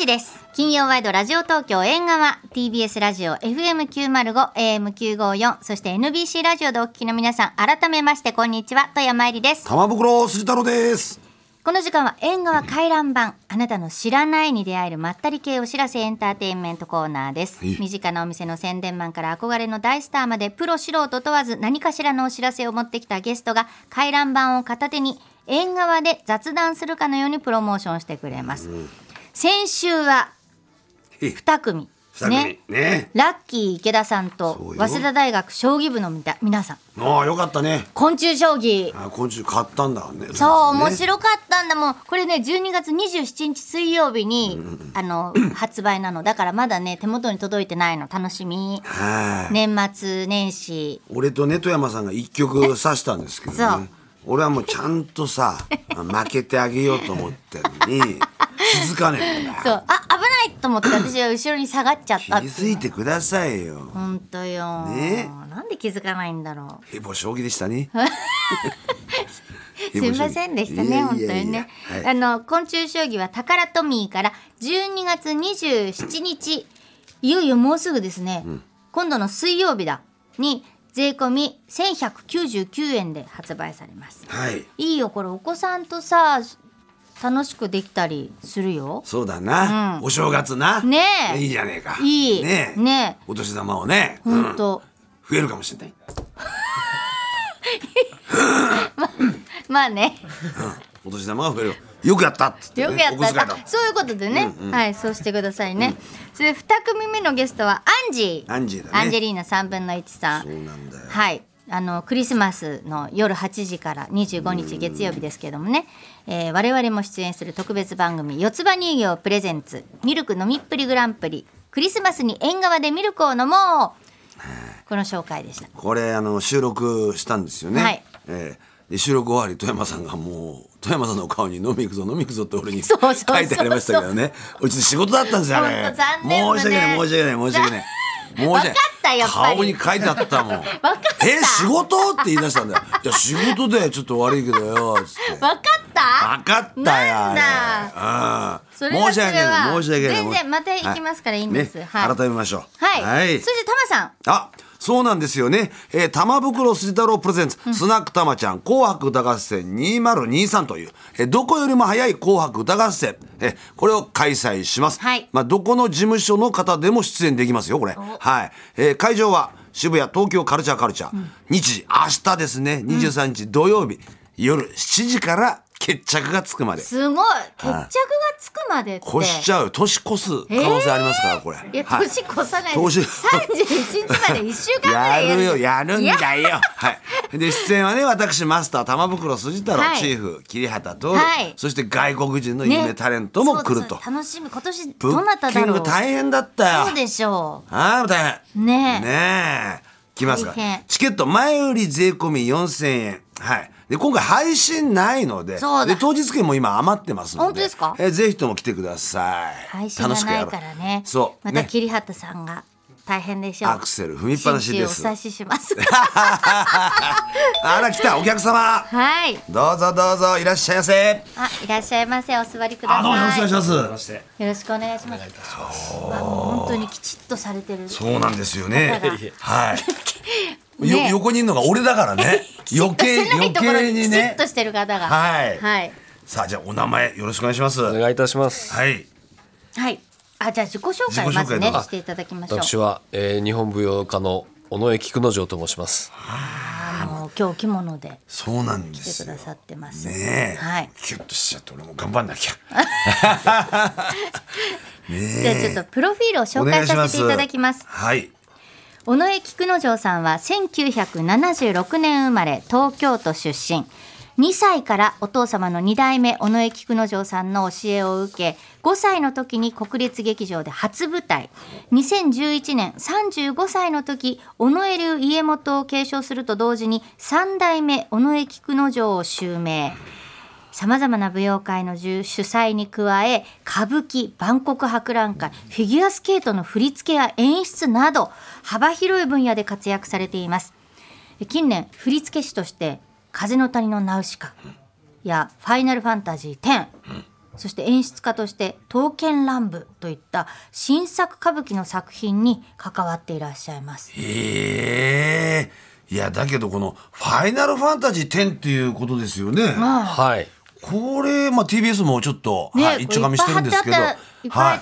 時です。金曜ワイドラジオ東京縁側 TBS ラジオ FM905 AM954 そして NBC ラジオでお聞きの皆さん改めましてこんにちは富山えりです。玉袋筋太郎です。この時間は縁側回覧版あなたの知らないに出会えるまったり系お知らせエンターテインメントコーナーです。い。身近なお店の宣伝マンから憧れの大スターまでプロ素人問わず何かしらのお知らせを持ってきたゲストが回覧版を片手に縁側で雑談するかのようにプロモーションしてくれます、先週はえ2組。二組。ね。ラッキー池田さんと早稲田大学将棋部のみた皆さん。ああよかったね。昆虫将棋。あ今週買ったんだね。そう、面い白かったんだ。もんこれね12月27日水曜日に、あの発売なの。だからまだね手元に届いてないの。楽しみ。はい、年末年始。俺とネト山さんが一曲指したんですけどね。俺はもうちゃんとさ 負けてあげようと思ってるのに気づかねえ そう。あ危ないと思って私は後ろに下がっちゃった気づいてくださいよ。ほんとよ、ね？なんで気づかないんだろヘボ将棋でしたね。う すいませんでしたね本当にね、はい。あの昆虫将棋はタカラトミーから12月27日。いよいよもうすぐですね、今度の水曜日だ。に税込み1199円で発売されます。はい。いいよこれお子さんとさ楽しくできたりするよ。そうだな、うん。お正月な。ねえ。いいじゃねえか。いい。ねえ。ねお年玉をね、ほんと、増えるかもしれない。まあね。お年玉が増える。よくやったっつって、ね、よくやった。お小遣いだあそういうことでね、はいそうしてくださいね、それで2組目のゲストはアンジー。アンジーだね。アンジェリーナ3分の1さん。そうなんだよ。はい。あのクリスマスの夜8時から25日月曜日ですけどもね、えー我々も出演する特別番組「四つ葉乳業プレゼンツミルク飲みっぷりグランプリ」クリスマスに縁側でミルクを飲もう。この紹介でした。これあの収録したんですよね、はい。えーで収録終わり富山さんがもう富山さんの顔に「飲み行くぞ飲み行くぞ」って俺に書いてありましたけどね。うち仕事だったんですよね。申し訳ない申し訳ない申し訳ない。顔に書いてあったもん。え仕事？って言い出したんだよ。いや仕事でちょっと悪いけどよつって。分かった？分かったよなれ。うん。それは申し訳ない申し訳ない。全然また行きますからいいんです。ねはい。改めましょう。はい、そしてタマさん。あそうなんですよね。えー、玉袋筋太郎プレゼンツ、スナックたまちゃん紅白歌合戦2023という、えーどこよりも早い紅白歌合戦、えーこれを開催します。はい。まあ、どこの事務所の方でも出演できますよ、これ。はい。えー会場は渋谷東京カルチャーカルチャー。日時、明日ですね、23日土曜日、夜7時から決着がつくまで。すごい。決着がつくまでって。越しちゃう、年越す可能性ありますから、これ。いやはい。年越さないで。年31日まで1週間ぐらいやる。よ。やるんだよ。はい。で出演はね私マスター玉袋筋太郎、はい。チーフ桐畑徹、はい。そして外国人の夢タレントも来ると、そうだ楽しみ。今年ブどなたッキだろう。ング大変だったよ。そうでしょああ大変。うねえ。ねえ来ますか大変。チケット前売り税込み4000円。はい。で今回配信ないのでで当日券も今余ってますので本当ですか？えーぜひとも来てください。配信がない楽しくやろう。からねそう。ねまた桐畑さんが大変でしょう。アクセル踏みっぱなしです。お察しします。あら来たお客様。はい。どうぞどうぞいらっしゃいませ。あいらっしゃいませ。お座りくだあどうもよろしくおさい願いします。よろしくお願いします。あ本当にきちっとされてる。そうなんですよね。はい、よね。横にいるのが俺だからね。余計余計にね。きちっとしてる方が。はい。はい。さあじゃあお名前よろしくお願いします。お願いいたします。はい。はいあじゃあ自己紹介まずねしていただきましょう。私は、えー、日本舞踊家の尾上菊之丞と申します。あの今日お着物でそうなんで来てくださってます。ねえ、はい。キュッとしちゃって俺も頑張んなきゃ。じゃあちょっとプロフィールを紹介させていただきます。はい。尾上菊之丞さんは1976年生まれ東京都出身2歳からお父様の2代目尾上菊之丞さんの教えを受け5歳の時に国立劇場で初舞台。2011年35歳の時尾上流家元を継承すると同時に3代目尾上菊之丞を襲名。さまざまな舞踊会の主催に加え歌舞伎万国博覧会フィギュアスケートの振り付けや演出など幅広い分野で活躍されています。近年振付師として「風の谷のナウシカ」や「ファイナルファンタジー10」そして演出家として「刀剣乱舞」といった新作歌舞伎の作品に関わっていらっしゃいます。へえいやだけどこの「ファイナルファンタジー10」っていうことですよね。はいこれ、まあ、TBS もちょっと、ねはい、一丁紙してるんですけどいっぱい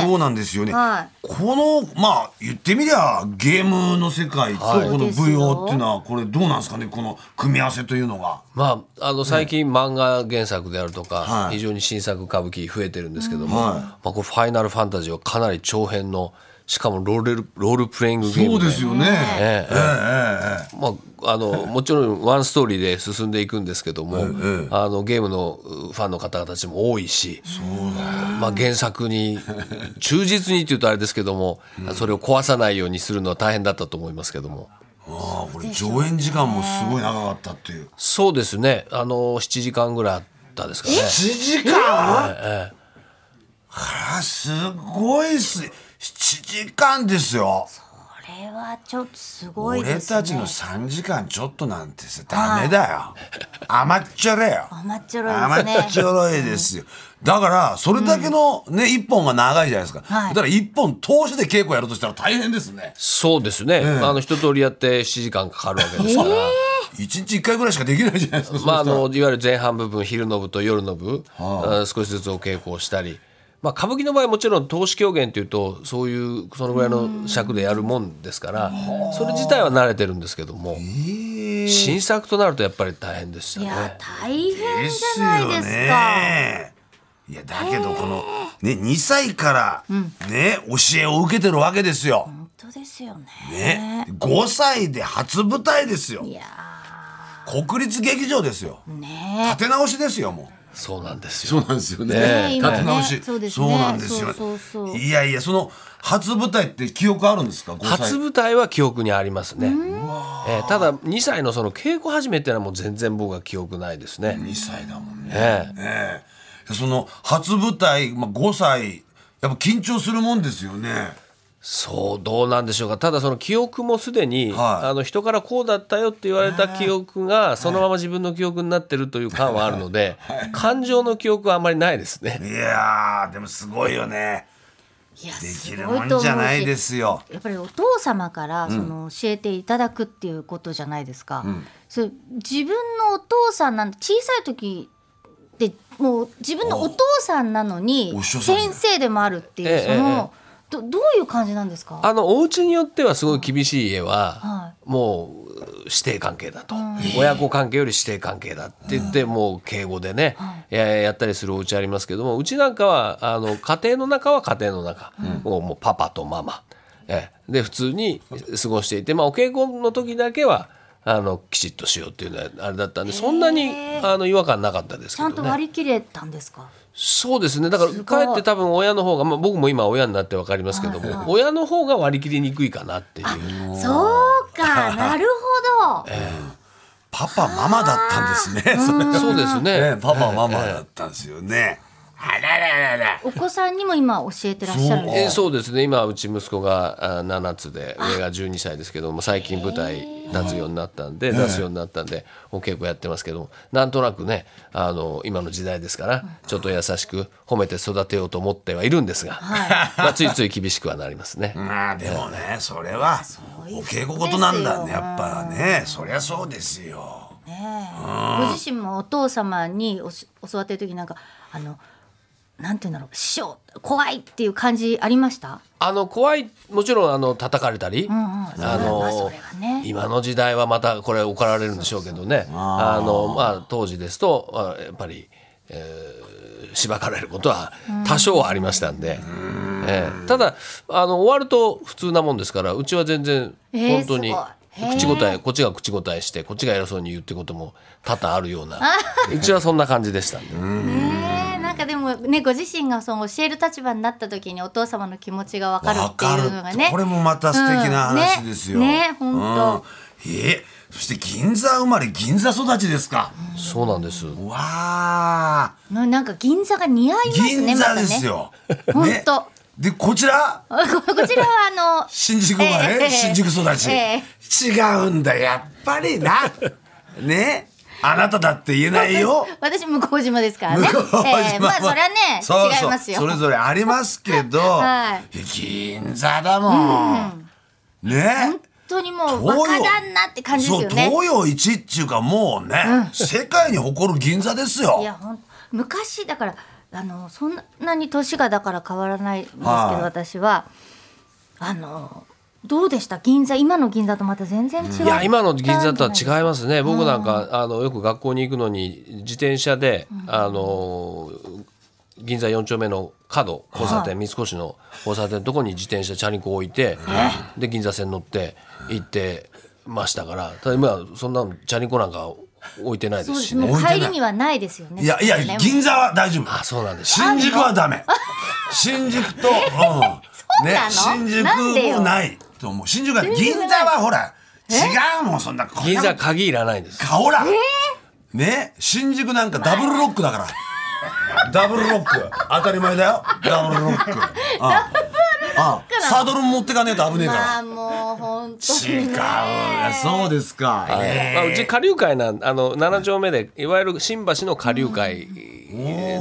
そうなんですよね、はい。このまあ言ってみりゃゲームの世界とこのそうですよ舞踊っていうのはこれどうなんですかね？この組み合わせというのが。まあ、あの最近漫画原作であるとか、はい。非常に新作歌舞伎増えてるんですけども、はい。まあ、これファイナルファンタジーはかなり長編のしかもロールロールプレイングゲームそうですよね。ええええ。ええまあ、あのもちろんワンストーリーで進んでいくんですけども、ええあのゲームのファンの方々たちも多いしまあ、原作に忠実にっていうとあれですけども、それを壊さないようにするのは大変だったと思いますけども。ああこれ上演時間もすごい長かったっていう。そうですね。あの7時間ぐらいあったですかね。7時間、あらすごいっす7時間ですよ。これはちょっとすごい俺ですね。たちの3時間ちょっとなんてさダメだよ。甘っちょろいよ。甘っちょろい甘ですねっちょろいですよ。だからそれだけのね一本が長いじゃないですか。はいだから一本通しで稽古やるとしたら大変ですね。そうですね、あの一通りやって7時間かかるわけですから、一日一回ぐらいしかできないじゃないですか。まあ、あのいわゆる前半部分昼の部と夜の部、あ少しずつお稽古をしたり、まあ、歌舞伎の場合もちろん投資狂言というとそういうそのぐらいの尺でやるもんですからそれ自体は慣れてるんですけども新作となるとやっぱり大変でしたね。いや大変じですゃないですか。ね。いやだけどこのね2歳からね教えを受けてるわけですよ。本当ですよね。ね5歳で初舞台ですよい。や国立劇場ですよ。ーね立て直しですよもう。そうなんですよそうなんですよね。ね立て直し。そうですねなんですよ。そうそうそういやいやその初舞台って記憶あるんですか？5歳初舞台は記憶にありますね。えーただ2歳のその稽古始めってのはもう全然僕は記憶ないですね。2歳だもんね。ええええその初舞台、まあ、5歳やっぱ緊張するもんですよね。そうどうなんでしょうか。ただその記憶もすでに、はい。あの人からこうだったよって言われた記憶がそのまま自分の記憶になってるという感はあるので、感情の記憶はあまりないですね。いやーでもすごいよね。いやできるもんじゃないですよ。やっぱりお父様からその教えていただくっていうことじゃないですか。それ自分のお父さんなん小さい時ってもう自分のお父さんなのに先生でもあるっていうええ。そのどどういう感じなんですか？あのお家によってはすごい厳しい家は、はもう師弟関係だと、親子関係より師弟関係だって言って、もう敬語でね、ややったりするお家ありますけどもうちなんかはあの家庭の中は家庭の中、もうもうパパとママ、ええ。で普通に過ごしていて、まあ、お稽古の時だけはあのきちっとしようっていうのはあれだったんでそんなにあの違和感なかったですちゃんとけどね。割り切れたんですか？そうですねだからかえって多分親の方が、まあ、僕も今親になって分かりますけども、親の方が割り切りにくいかなっていう。そうか なるほど。パパママだったんですね。そうですね ねパパママだったんですよね。あらららら。お子さんにも今教えてらっしゃるんえーですか？そうですね今うち息子があ7つで上が12歳ですけども最近舞台立つようになったんで出すようになったんでお稽古やってますけどもなんとなくねあの今の時代ですからちょっと優しく褒めて育てようと思ってはいるんですが、まあ、ついつい厳しくはなりますね。まあでもねそれはお稽古事なんだねやっぱねそりゃそうですよ。ご自身もお父様に教わってる時なんかあのなんていうんだろう師匠怖いっていう感じありました？あの怖いもちろんあの叩かれたり、んうん。あまあのね。今の時代はまたこれ怒られるんでしょうけどね。あの、まあ、当時ですとあやっぱり、えーしばかれることは多少はありましたんで、ええ。ただあの終わると普通なもんですからうちは全然えー本当に口答えこっちが口答えしてこっちが偉そうに言ってことも多々あるような。うちは。そんな感じでした。ね。え。なんかでもねご自身がその教える立場になった時にお父様の気持ちがわかるっていうのがね。これもまた素敵な話ですよ。うんねね本当。うん。えそして銀座生まれ銀座育ちですか。そうなんです。わあ。ななんか銀座が似合いますね銀座ですよ。本ね当。でこちら？こ こちらはあの新宿生まれ、ええ。新宿育ち、え違うんだやっぱりな。ね。あなただって言えないよ。私向島ですからね。向島は。えーまあそれはね違いますよ。それぞれありますけど、はい。銀座だもん、ね。本当にもう若旦那って感じですよね。東洋一っていうかもうね、世界に誇る銀座ですよ。いや昔だからあのそんなに年がだから変わらないんですけど、はい。私は。あのどうでした？銀座今の銀座とまた全然違う。いや今の銀座とは違いい。ますね。僕なんかあのよく学校に行くのに自転車で、あの銀座4丁目の角交差点、三越の交差点のとこに自転車チャリンコ置いて、で銀座線乗って行ってましたから。ただ今はそんなチャリンコなんか置いてないですす。しねもう帰りにはないですよね。いやいやね。銀座は大丈夫。あそうなんです。新宿はダメ。新宿と、うん、ね新宿もないと思う。新宿は銀座はほら違うもんそんな銀座鍵いらないんです。ほら、ね新宿なんかダブルロックだから。ダブルロック。当たり前だよ。ダブルロック。ああサドルも持ってかねえと危ねえから、まあもう本当に、違うね。そうですか、まあ、うち下流会なんあの7丁目でいわゆる新橋の下流会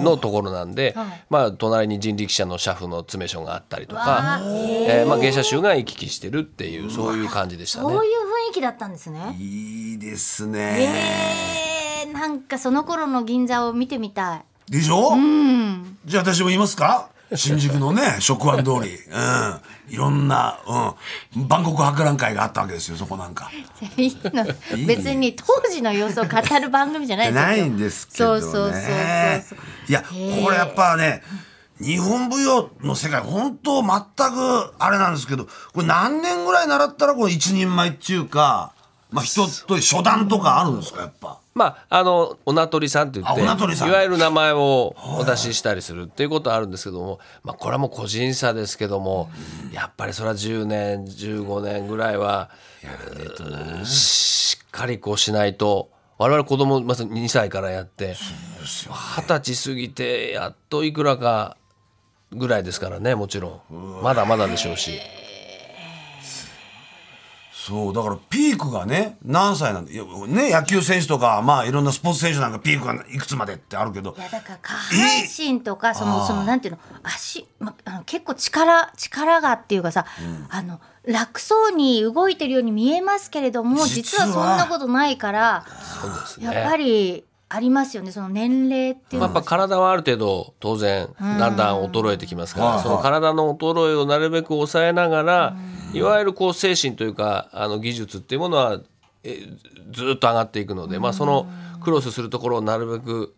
のところなんで、まあ、隣に人力車の車夫の詰め所があったりとか、えーまあ、芸者衆が行き来してるっていうそういう感じでしたね。そう。いう雰囲気だったんですね。いいですね、えー、なんかその頃の銀座を見てみたい。でしょ、じゃあ私も言いますか？新宿のね 食安通り、うん、いろんな、うん、万国博覧会があったわけですよそこなんか。いいの別に当時の様子を語る番組じゃないですよ。ないんですけどね。そうそうそうそういやこれやっぱね日本舞踊の世界本当全くあれなんですけどこれ何年ぐらい習ったらこの一人前っていうか、まあ、人と初段とかあるんですかやっぱ？まあ、あのおなとりさんって言っていわゆる名前をお出ししたりするっていうことはあるんですけども、まあ、これはもう個人差ですけども、やっぱりそれは10年15年ぐらいはうんしっかりこうしないと我々子供まず2歳からやって二十歳過ぎてやっといくらかぐらいですからねもちろん。まだまだでしょうし。そうだからピークがね何歳なんでいやね野球選手とかまあいろんなスポーツ選手なんかピークがいくつまでってあるけどいやだから下半身とかそのそのなんていうの足、ま、あの結構力力がっていうかさ、あの楽そうに動いてるように見えますけれども実は。そんなことないからね。やっぱりありますよね。その年齢っていうまあ、やっぱ体はある程度当然だんだん衰えてきますから、はいその体の衰えをなるべく抑えながら、いわゆるこう精神というかあの技術っていうものはえずっと上がっていくので、まあ、そのクロスするところをなるべく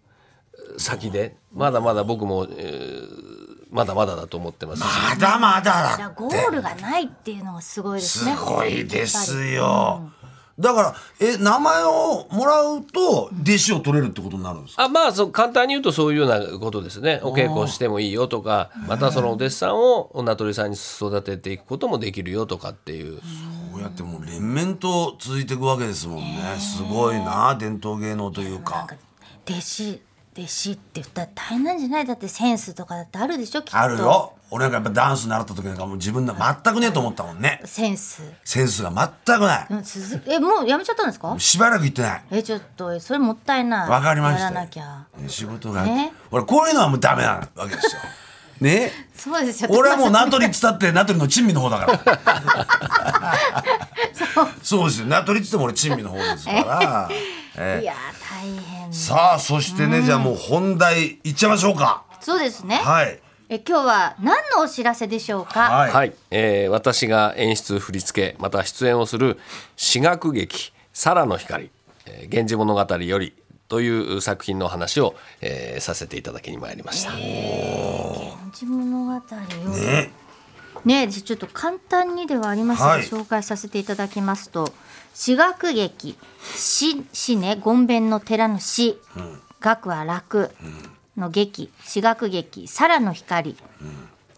先でまだまだ僕も、えーまだまだだと思ってます。し。まだまだだだゴールがないっていうのがすごいですすね。ごいですよ。だからえ名前をもらうと弟子を取れるってことになるんですか？あまあそう簡単に言うとそういうようなことですねお稽古してもいいよとかまたそのお弟子さんをお名取さんに育てていくこともできるよとかっていうこうやってもう連綿と続いていくわけですもんね。すごいな伝統芸能というか。弟子弟子って言ったら大変なんじゃない？だってセンスとかだってあるでしょきっとあるよ。俺なんかやっぱダンス習った時なんかもう自分で全くねえと思ったもんね。センスセンスが全くないで。も続えもうやめちゃったんですか？しばらく行ってない。えちょっとそれもったいないわかりましたよやらなきゃ仕事が、ね俺こういうのはもうダメなわけですよ。ね。そうですよ俺はもう名取っつったって名取の珍味の方だから。そうですよ。名取っつっても俺珍味の方ですから。えいや大変さあそしてね、じゃあもう本題いっちゃいましょうか。そうですね、はい。え今日は何のお知らせでしょうか、はい。はい、えー私が演出振り付けまた出演をする私学劇「サラの光」えー源氏物語より」という作品の話を、えーさせていただきに参りました。源氏物語をね。ねちょっと簡単にではありますが、はい紹介させていただきますと私学劇詩詩ね権弁の寺の詩、学は楽の劇私学劇「さらの光」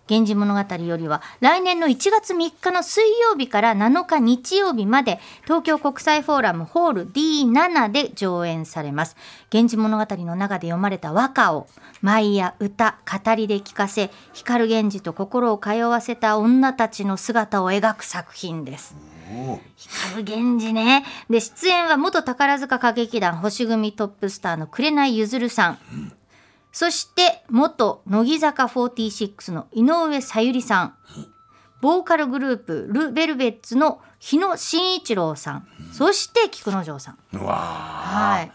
源氏物語よりは来年の1月3日の水曜日から7日日曜日まで東京国際フォーラムホール D7 で上演されます。源氏物語の中で読まれた和歌を舞や歌語りで聞かせ光源氏と心を通わせた女たちの姿を描く作品です。光源氏ね。で、出演は元宝塚歌劇団星組トップスターの紅ゆずるさん。そして、元乃木坂46の井上さゆりさん。ボーカルグループ、ル・ベルベッツの日野真一郎さん。そして、菊之丞さん。うわはい。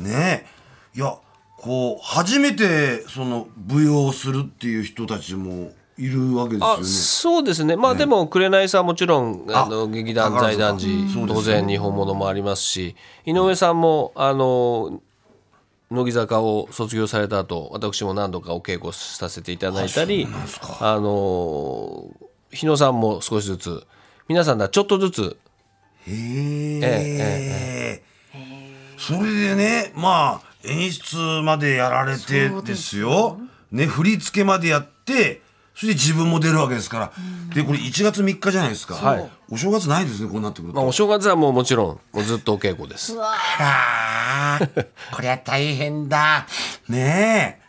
ーねえいやこう初めてその舞踊をするっていう人たちもいるわけですよあねそうですね。まあでも紅さんもちろんあの劇団財団寺そうですね。当然日本物もありますし井上さんもあの乃木坂を卒業された後私も何度かお稽古させていただいたりあの日野さんも少しずつ皆さんだちょっとずつへええそれでねまあ演出までやられてでですすよ。ね振り付けまでやってそして自分も出るわけですから、でこれ1月3日じゃないですか、はい。お正月ないですねこうなってくると、まあお正月はもうもちろんもうずっとお稽古です。あー。こりゃ大変だ。ね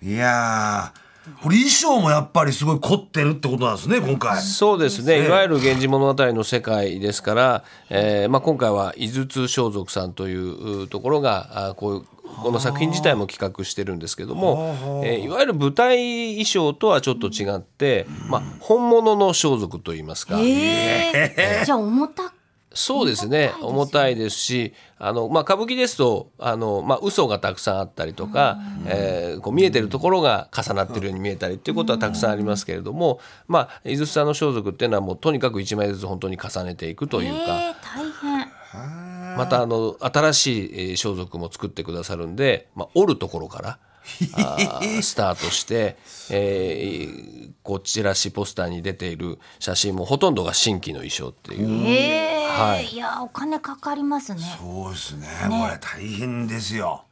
え。いやーこれ衣装もやっぱりすごい凝ってるってことなんですね今回。そうですね、いわゆる「源氏物語」の世界ですから、えーまあ、今回は井筒装束さんといううところがあこういうこの作品自体も企画してるんですけども、えーいわゆる舞台衣装とはちょっと違って、まあ、本物の装束といいますか。えー、じゃあ重たそうですね。重たいですしあの、まあ、歌舞伎ですとあの、まあ嘘がたくさんあったりとか、えーこう見えてるところが重なってるように見えたりっていうことはたくさんありますけれども、まあ、井筒さんの装束っていうのはもうとにかく1枚ずつ本当に重ねていくというか。えー、大変。またあの新しいえー装束も作ってくださるんで、まあ、折るところからスタートして、えーこうチラシポスターに出ている写真もほとんどが新規の衣装っていう。えー。はい。いやお金かかりますね。そうですね。これ大変ですよ。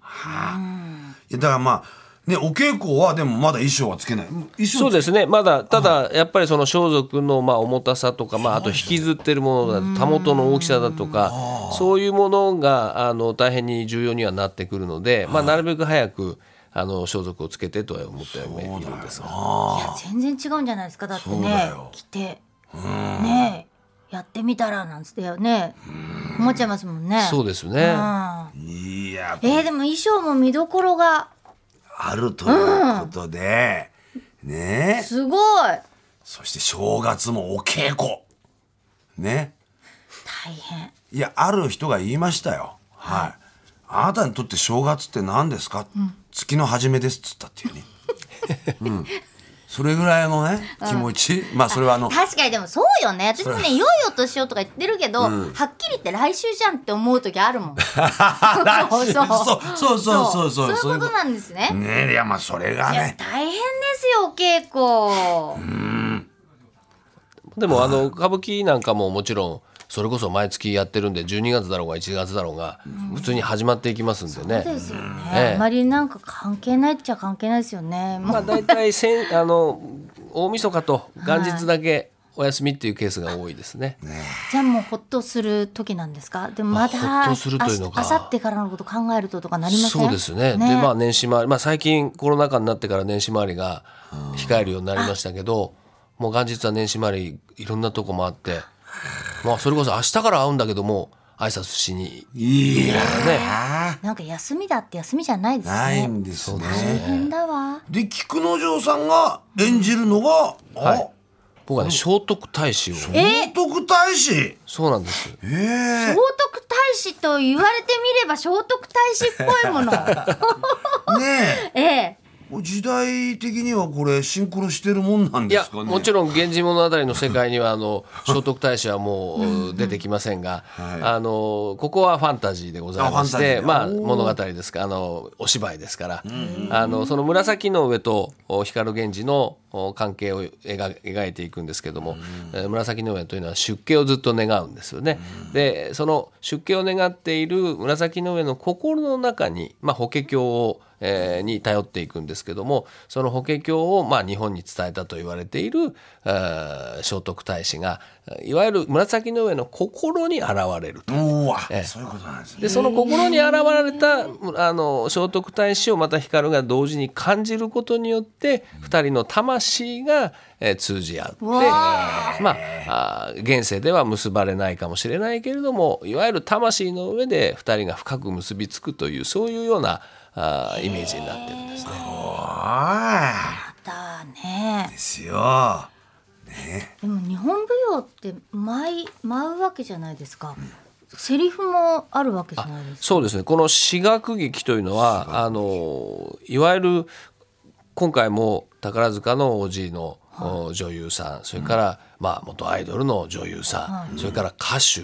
はあ。いやだからまあねお稽古はでもまだ衣装はつけない。衣装そうですね。まだただやっぱりその装束のまあ重たさとか、まあ、あと引きずってるものだたもとの大きさだとかそういうものがあの大変に重要にはなってくるので、まあ、なるべく早くあの装束をつけてとは思ってはいるんですが。いや全然違うんじゃないですか。だってねよ。着てねえやってみたらなんつってね。思っちゃいますもんね。そうですね。うん。いやえー、でも衣装も見どころがあるということで、ね。すごい。そして正月もお稽古。ね。大変。いやある人が言いましたよ。はい。あなたにとって正月って何ですか、月の初めですっつったっていうね、うん、それぐらいのね気持ち、うん、まあそれはあの確かにでもそうよね。私もね「いよいよ年を」とか言ってるけど、うん、はっきり言って来週じゃんって思う時あるもん。そうそう。そうそうそうそう。いうことなんですね。ねいやまあそれがね。大変ですよお稽古。うん。でもあの歌舞伎なんかももちろんそれこそ毎月やってるんで12月だろうが1月だろうが普通に始まっていきますんでね。そうですよね、ええ。あまりなんか関係ないっちゃ関係ないですよね。まあ大体せん あの大晦日と元日だけお休みっていうケースが多いですね。じゃあもうほっとする時なんですか？でもまたまあほっとするというのか。あさってからのこと考えるととかなりません。そうですね。でまあ年始回り、まあ最近コロナ禍になってから年始回りが控えるようになりましたけど、もう元日は年始回りいろんなとこ回って、まあそれこそ明日から会うんだけども挨拶しに。いやね。なんか休みだって休みじゃないですね。ないんですね。大変だわ。で菊之丞さんが演じるのが、はい。あ僕はね聖徳太子を。聖徳太子？そうなんです。え聖徳太子と言われてみれば聖徳太子っぽいもの。えねえ。ええ時代的にはこれシンクロしてるもんなんですかね。もちろん「源氏物語」の世界にはあの聖徳太子はもう出てきませんが、はい。あのここはファンタジーでございましてまあ物語ですかあのお芝居ですから、あのその紫の上とお光源氏のお関係を描描いていくんですけども、えー紫の上というのは出家をずっと願うんですよね。でその出家を願っている紫の上の心の中に、まあ、法華経をえーに頼っていくんですけどもその法華経をまあ日本に伝えたと言われている聖徳太子がいわゆる紫の上の心に現れると。ええそういうことなんですねでその心に現れたあの聖徳太子をまた光が同時に感じることによって2人の魂魂が、えー通じ合ってわまああー現世では結ばれないかもしれないけれどもいわゆる魂の上で2人が深く結びつくというそういうようなあーイメージになってるんですね。はだね。いですよ。でも日本舞踊って舞い舞うわけじゃないですか、セリフもあるわけじゃないですか。そうですね。この私学劇というのはあのいわゆる今回も宝塚のおじいの、お女優さん。それから、まあ、元アイドルの女優さん、それから歌手、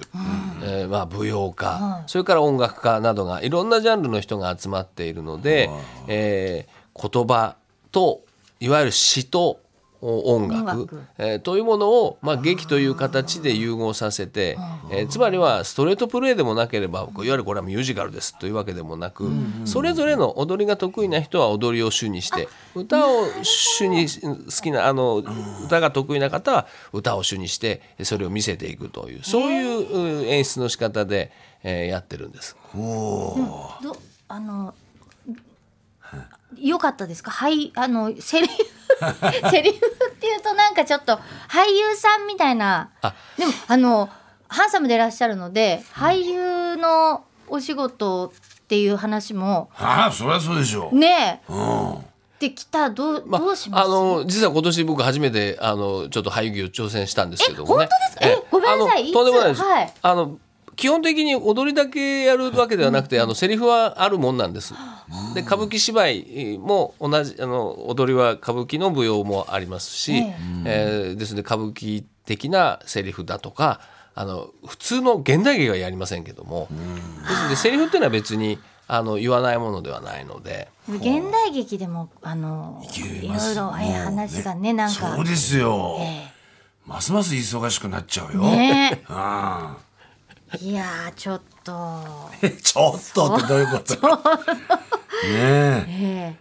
えーまあ、舞踊家、それから音楽家などがいろんなジャンルの人が集まっているので、えー言葉といわゆる詩とお音楽。音楽。えーというものを、まあ、劇という形で融合させて、えーつまりはストレートプレーでもなければいわゆるこれはミュージカルですというわけでもなく、それぞれの踊りが得意な人は踊りを主にして歌を主に好きなあの歌が得意な方は歌を主にしてそれを見せていくというそういうう演出の仕方で、えーやってるんです。どあの良かったですか？はいあのセリフ セリフっていうとなんかちょっと俳優さんみたいな。あ。でもあのハンサムでいらっしゃるので俳優のお仕事っていう話もああそりゃそうでしょう、ねえ。うん。できたらどう,、まどうします？あの実は今年僕初めてあのちょっと俳優業挑戦したんですけどもね。え本当ですか？えごめんなさい。とんでもないです。はい。あの基本的に踊りだけやるわけではなくて、あのセリフはあるもんなんです。で歌舞伎芝居も同じあの踊りは歌舞伎の舞踊もありますし、ええ。ーですので歌舞伎的なセリフだとかあの普通の現代劇はやりませんけども、ですのでセリフっていうのは別にあの言わないものではないので。現代劇でもあのいろいろえー話がねなんか。そうですよ、えますます忙しくなっちゃうよ、ね。あえいやーちょっと。あ ちょっとってどういうこと？ねえ。え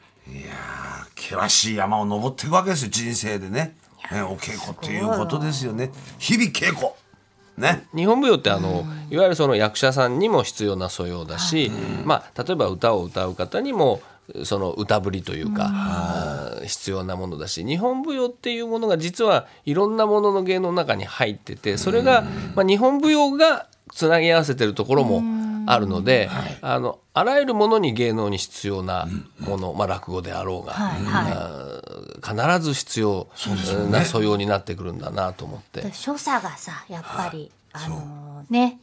険しい山を登っていくわけですよ人生でね。ねお稽古っていうことですよね。日々稽古。ね。日本舞踊ってあの、いわゆるその役者さんにも必要な素養だし、まあ、例えば歌を歌う方にもその歌ぶりというか、あー必要なものだし日本舞踊っていうものが実はいろんなものの芸能の中に入っててそれが、まあ、日本舞踊がつなぎ合わせてるところもあるので、あのあらゆるものに芸能に必要なもの、まあ、落語であろうが、はいはい。必ず必要な素養になってくるんだなと思って。で所作がさやっぱりあのーね。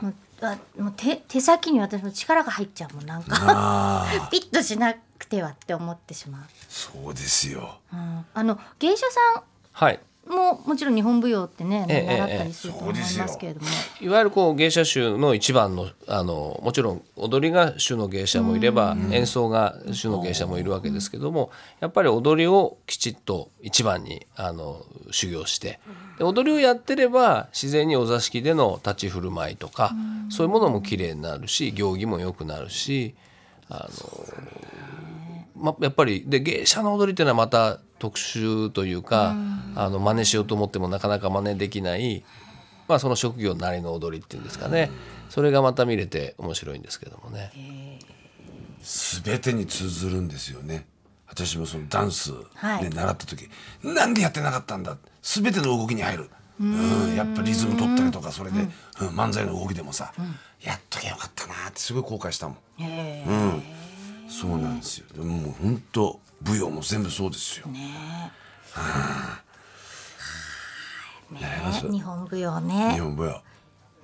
もうあもう手手先に私も力が入っちゃうもんなんか。ピッとしなくてはって思ってしまう、そうですよ。うん、あの芸者さはい。んももちろん日本舞踊ってねええ習ったりすると思いますけれども、いわゆるこう芸者衆の一番のあのもちろん踊りが主の芸者もいれば演奏が主の芸者もいるわけですけどもやっぱり踊りをきちっと一番にあの修行してで踊りをやってれば自然にお座敷での立ち振る舞いとかそういうものも綺麗になるし行儀も良くなるしあの、ま、やっぱりで芸者の踊りっていうのはまた特殊というか、あの真似しようと思ってもなかなか真似できない、まあ、その職業なりの踊りっていうんですかね、それがまた見れて面白いんですけどもね。全てに通ずるんですよね。私もそのダンス、ねはい。習った時なんでやってなかったんだ？全ての動きに入る。うん。やっぱリズム取ったりとかそれで、うん。漫才の動きでもさ、やっときゃよかったなってすごい後悔したもん。うんそうなんですよ。でももう本当舞踊も全部そうですよ、ねやります？日本舞踊日ね本舞踊。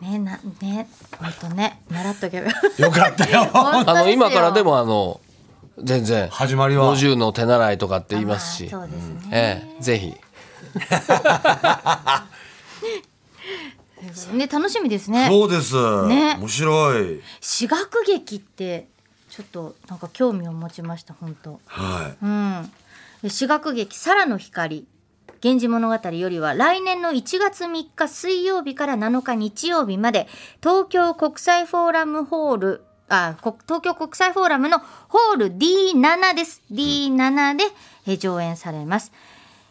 ねなね本当ね習っとけばよ。かったよ。あの今からでももあの全然始まりは。50の手習いとかって言いますし、そうですね、ええ、ぜひ。ね楽しみですね。そうです、ね。面白い。私学劇ってちょっとなんか興味を持ちました本当。はい。うん。で私学劇「サラの光」源氏物語よりは来年の1月3日水曜日から7日日曜日まで東京国際フォーラムホールあこ東京国際フォーラムのホール D7 です。D7 でえ上演されます。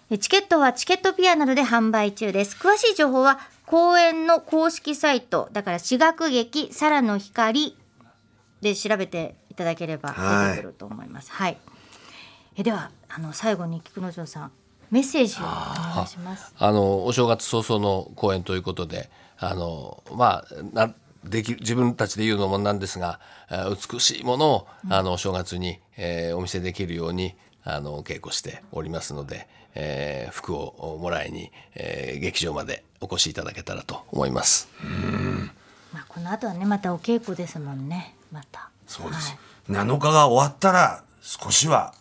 えチケットはチケットピアなどで販売中です。詳しい情報は公演の公式サイトだから私学劇「サラの光」で調べていただければ出てくると思います。はい。えではあの最後に菊之丞さんメッセージをお願いします。あのお正月早々の公演ということであのまあなでき自分たちで言うのもなんですがえー美しいものをあのお正月に、えーお見せできるようにあの稽古しておりますので、えー服をもらいに、えー劇場までお越しいただけたらと思います。まあこの後はねまたお稽古ですもんね。また。そうです、はい。7日が終わったら少しは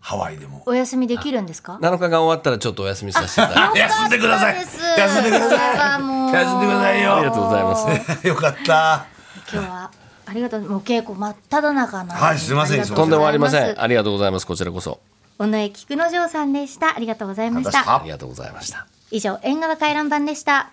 ハワイでも。お休みできるんですか？7日が終わったらちょっとお休みさせていただいて休んでください。休んでください。休んでくださいよ。ありがとうございます。よかった。今日はありがとう。もう稽古真っ只中なはいすいません。とんでもありません。ありがとうございます。こちらこそ。尾上菊之丞さんでした。ありがとうございましありがとうございました。たありがとうございました。以上縁側回覧版でした